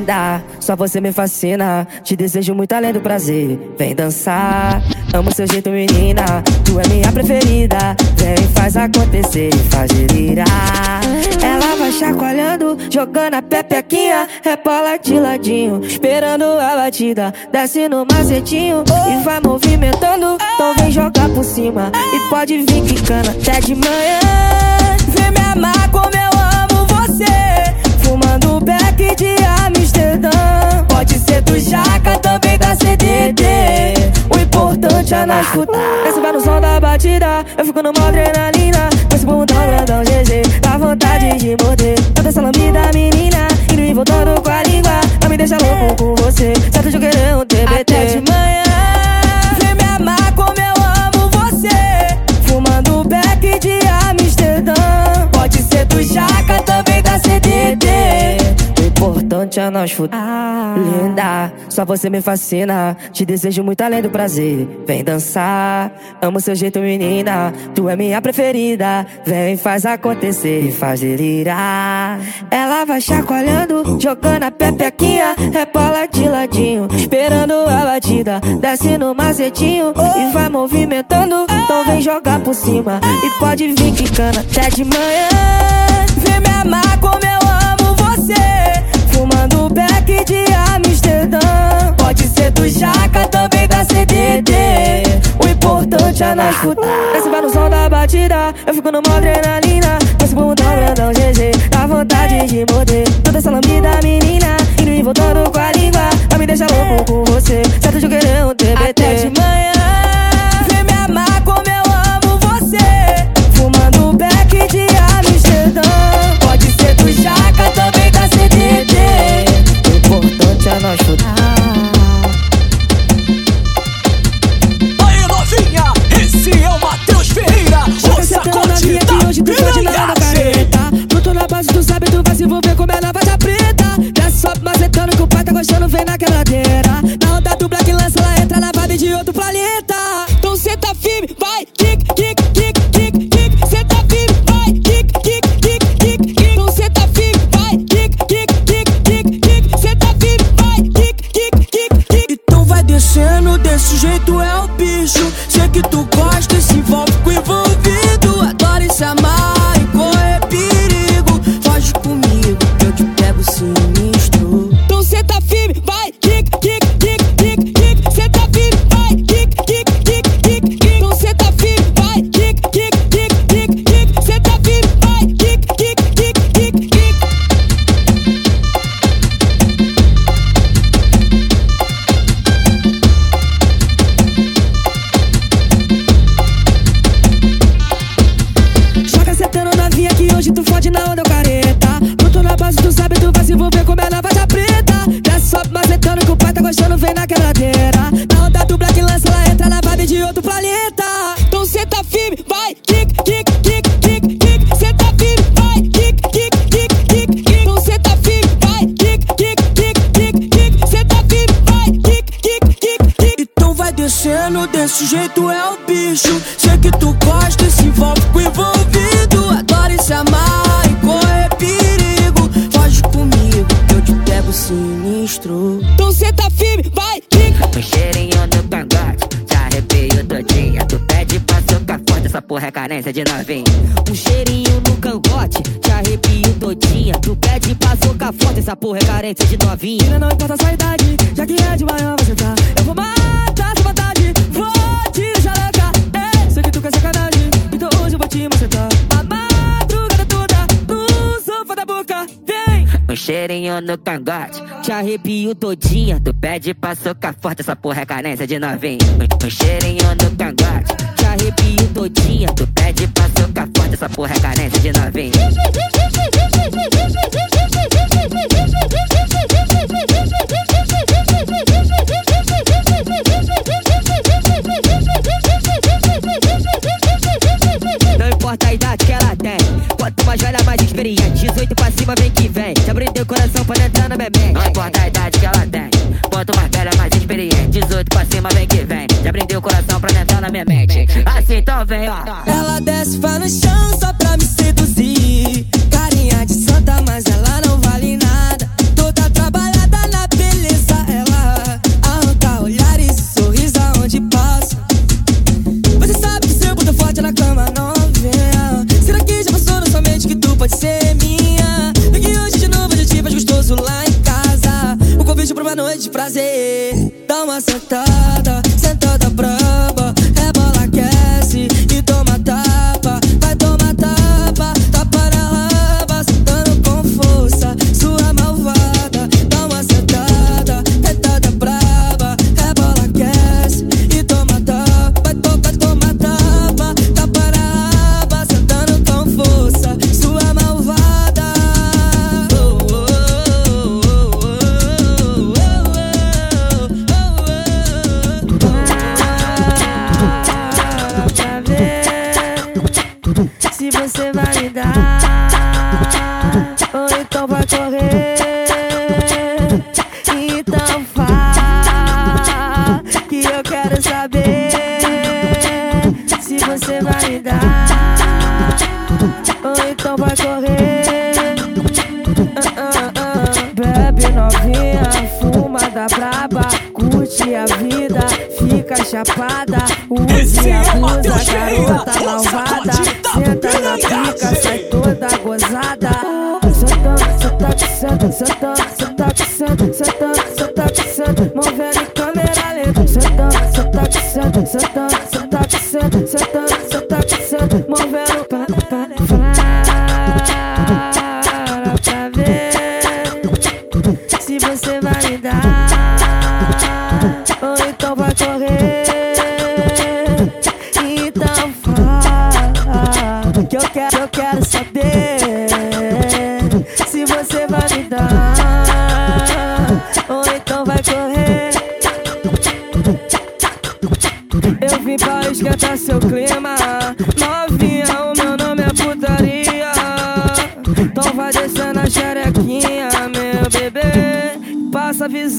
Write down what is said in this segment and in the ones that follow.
Linda, só você me fascina. Te desejo muito além do prazer. Vem dançar, amo seu jeito, menina. Tu é minha preferida. Vem, faz acontecer faz delirar. Ela vai chacoalhando, jogando a pepequinha. Repola de ladinho, esperando a batida. Desce no macetinho e vai movimentando. Então vem jogar por cima e pode vir quicando até de manhã. Nós escutar. Desce vai no som da batida, eu fico numa adrenalina. Com esse bundão grandão GG, dá vontade de morder. Toda essa lambida menina, indo e voltando com a língua. Não me deixa louco com você, certo de eu querer um TBT. Até de manhã, vem me amar como eu amo você. Fumando beck de Amsterdã. Pode ser do Jaca, também é nós fuder. Linda, só você me fascina. Te desejo muito além do prazer. Vem dançar, amo seu jeito, menina. Tu é minha preferida. Vem, faz acontecer e faz delirar. Ela vai chacoalhando, jogando a pepequinha. Repola de ladinho, esperando a batida. Desce no macetinho e vai movimentando. Então vem jogar por cima e pode vir quicando até de manhã. Vem me amar como eu amo. Beck de Amsterdã. Pode ser do Jaca, também da CDD. O importante é nós escutar. Desce vai no som da batida, eu fico numa adrenalina. Com esse bundão grandão GG, dá vontade de morder. Toda essa lambida menina, indo e voltando com a língua. Não me deixa louco com você, certo de querer um TBT. Até de manhã, outro planeta. Então tá firme, vai, kick, kick, kick, kick, kick. Tá firme, vai, kick, kick, kick, kick, kick. Então tá firme, vai, kick, kick, kick, kick, kick. Tá firme, vai, kick, kick, kick, kick. Então vai descendo, desse jeito é o bicho. Sei que tu gosta e se envolve com envolvido. Adora se amar e correr perigo. Foge comigo eu te pego sinistro. Então tá firme, vai, Tu pede pra socar forte, essa porra é carência de novinha. Um cheirinho no cangote, te arrepio todinha. Tu pede pra socar forte, essa porra é carência de novinha. Ainda não importa a sua idade, já que é de manhã você tá. Eu vou matar sua vontade, vou te deixar louca. É, sei que tu quer sacanagem, cheirinho no cangote, te arrepio todinha. Tu pede pra socar forte, essa porra é carência de novinha. Um, cheirinho no cangote, te arrepio todinha. Tu pede pra socar forte, essa porra é carência de novinha. 18 pra cima, vem que vem. Já abriu coração pra entrar na minha mente. Não importa a idade que ela tem. Quanto mais velha, mais experiente. 18 pra cima, vem que vem. Já abriu o coração pra entrar na minha mente. Assim, então vem, ó. Ela desce, vai no chão só prazer. Dá uma sentada, sentada braba. Vai dar ou então vai correr. Bebe novinha, fuma da braba, curte a vida, fica chapada, use a blusa, garota malvada, senta na pica, sai toda gozada. Senta, senta, senta, senta, senta, senta, senta, você vai me dar ou então vai correr. Então fala que eu quero, eu quero saber se você vai me dar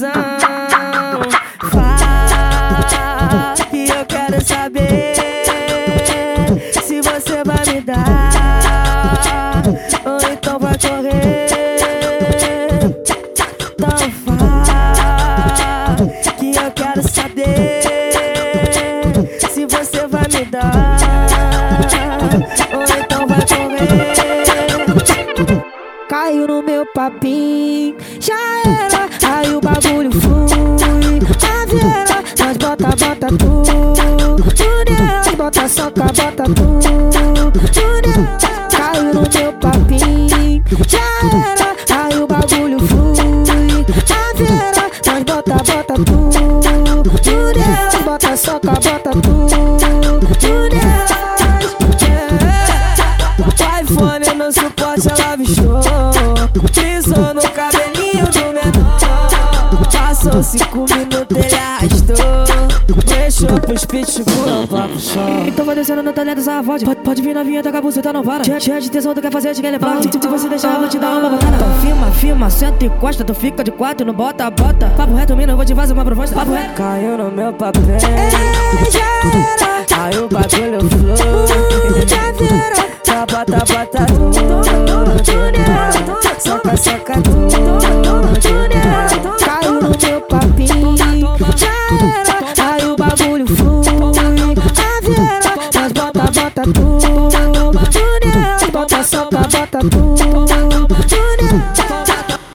Visão Fala que eu quero saber Se você vai me dar Ou então vai correr Então fala que eu quero saber se você vai me dar ou então. Caiu no meu papinho, bota, tudo. Nós bota soca, bota tudo. Caiu no meu papinho, já era, aí o bagulho flui. Caveira, nós bota, bota tudo. Nós bota soca, bota tudo. O iPhone no suporte, ela bichou. Pisou no cabelinho do menor. Passou cinco minutos, ele arrastou. Pitbull pro chão. Então vai descendo no talento dessa voz. Pode, pode vir novinha, toca a buceta, não para. Cheia, de tesão, tu quer fazer, te quer levar. Se, você deixar, eu vou te dar uma botada. Então filma, filma, senta e encosta. Tu fica de quatro, não bota, bota. Papo reto, mina, eu vou te fazer uma proposta. Papo reto. Caiu no meu papel. Aí o bagulho flui. Tapa, tapa, tapa,